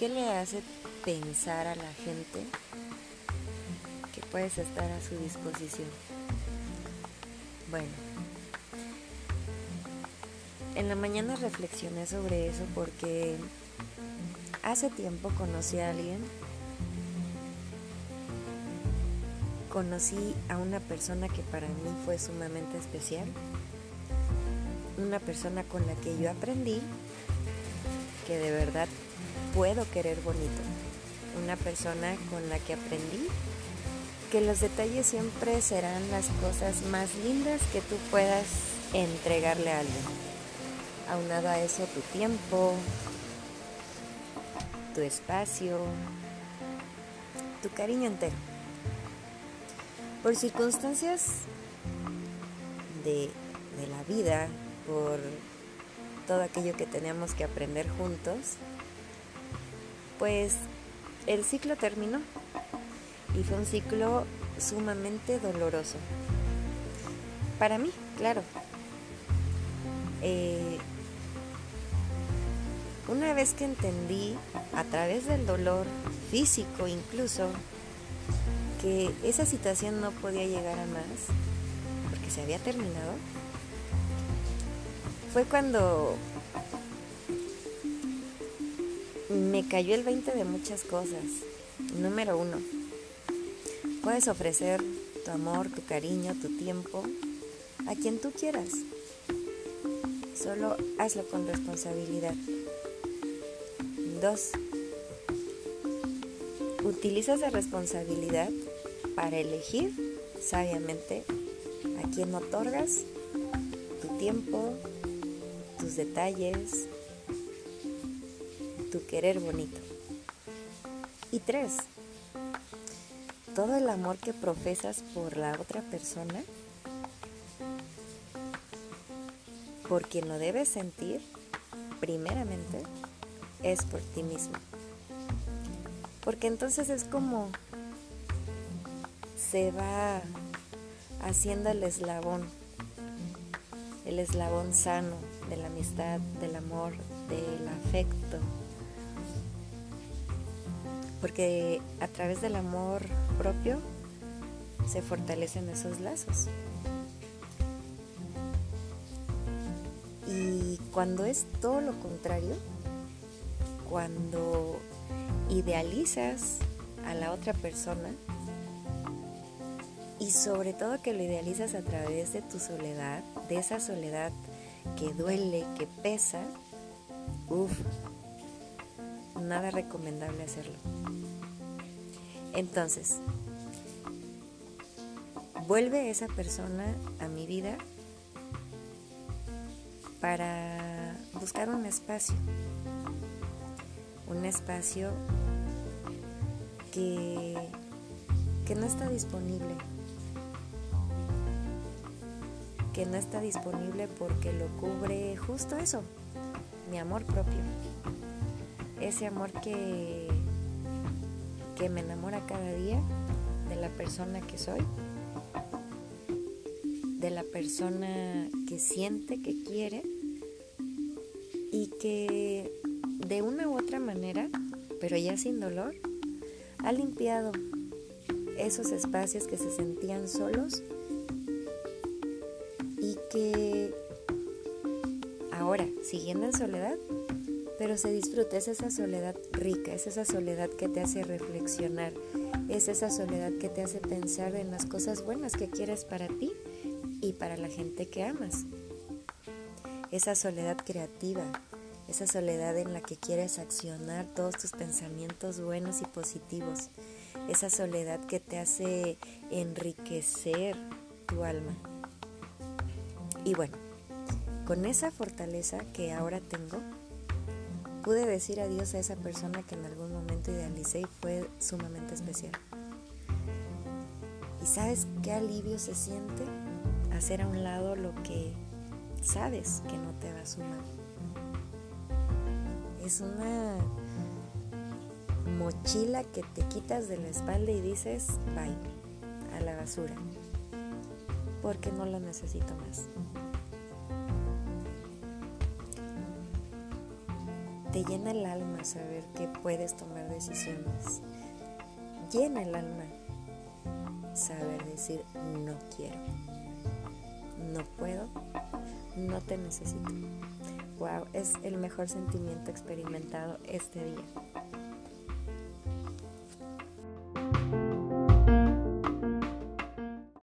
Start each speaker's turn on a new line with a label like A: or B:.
A: ¿qué le hace pensar a la gente que puedes estar a su disposición? Bueno, en la mañana reflexioné sobre eso porque hace tiempo conocí a alguien, conocí a una persona que para mí fue sumamente especial, una persona con la que yo aprendí que de verdad puedo querer bonito, una persona con la que aprendí que los detalles siempre serán las cosas más lindas que tú puedas entregarle a alguien. Aunado a eso tu tiempo, tu espacio, tu cariño entero. Por circunstancias de, de la vida, por todo aquello que teníamos que aprender juntos, pues el ciclo terminó y fue un ciclo sumamente doloroso. Para mí, claro. Eh, una vez que entendí, a través del dolor físico incluso, que esa situación no podía llegar a más, porque se había terminado, fue cuando me cayó el 20 de muchas cosas. Número uno, Puedes ofrecer tu amor, tu cariño, tu tiempo a quien tú quieras. Solo hazlo con responsabilidad. Dos, utiliza esa responsabilidad para elegir sabiamente a quien otorgas tu tiempo, tus detalles, tu querer bonito. Y tres, todo el amor que profesas por la otra persona, por quien lo debes sentir, primeramente, es por ti mismo. Porque entonces es como se va haciendo el eslabón, el eslabón sano de la amistad, del amor, del afecto. Porque a través del amor propio se fortalecen esos lazos. Y cuando es todo lo contrario, cuando idealizas a la otra persona, y sobre todo que lo idealizas a través de tu soledad, de esa soledad que duele, que pesa, uff, nada recomendable hacerlo. Entonces, vuelve esa persona a mi vida para buscar un espacio, un espacio que, que no está disponible, que no está disponible porque lo cubre justo eso, mi amor propio, ese amor que que me enamora cada día de la persona que soy, de la persona que siente, que quiere y que de una u otra manera, pero ya sin dolor, ha limpiado esos espacios que se sentían solos y que ahora, siguiendo en soledad, pero se disfruta, es esa soledad rica, es esa soledad que te hace reflexionar, es esa soledad que te hace pensar en las cosas buenas que quieres para ti y para la gente que amas. Esa soledad creativa, esa soledad en la que quieres accionar todos tus pensamientos buenos y positivos, esa soledad que te hace enriquecer tu alma. Y bueno, con esa fortaleza que ahora tengo, pude decir adiós a esa persona que en algún momento idealicé y fue sumamente especial. ¿Y sabes qué alivio se siente? Hacer a un lado lo que sabes que no te va a sumar. Es una mochila que te quitas de la espalda y dices, bye, a la basura, porque no lo necesito más. Te llena el alma saber que puedes tomar decisiones. Llena el alma saber decir no quiero, no puedo, no te necesito. Wow, es el mejor sentimiento experimentado este día.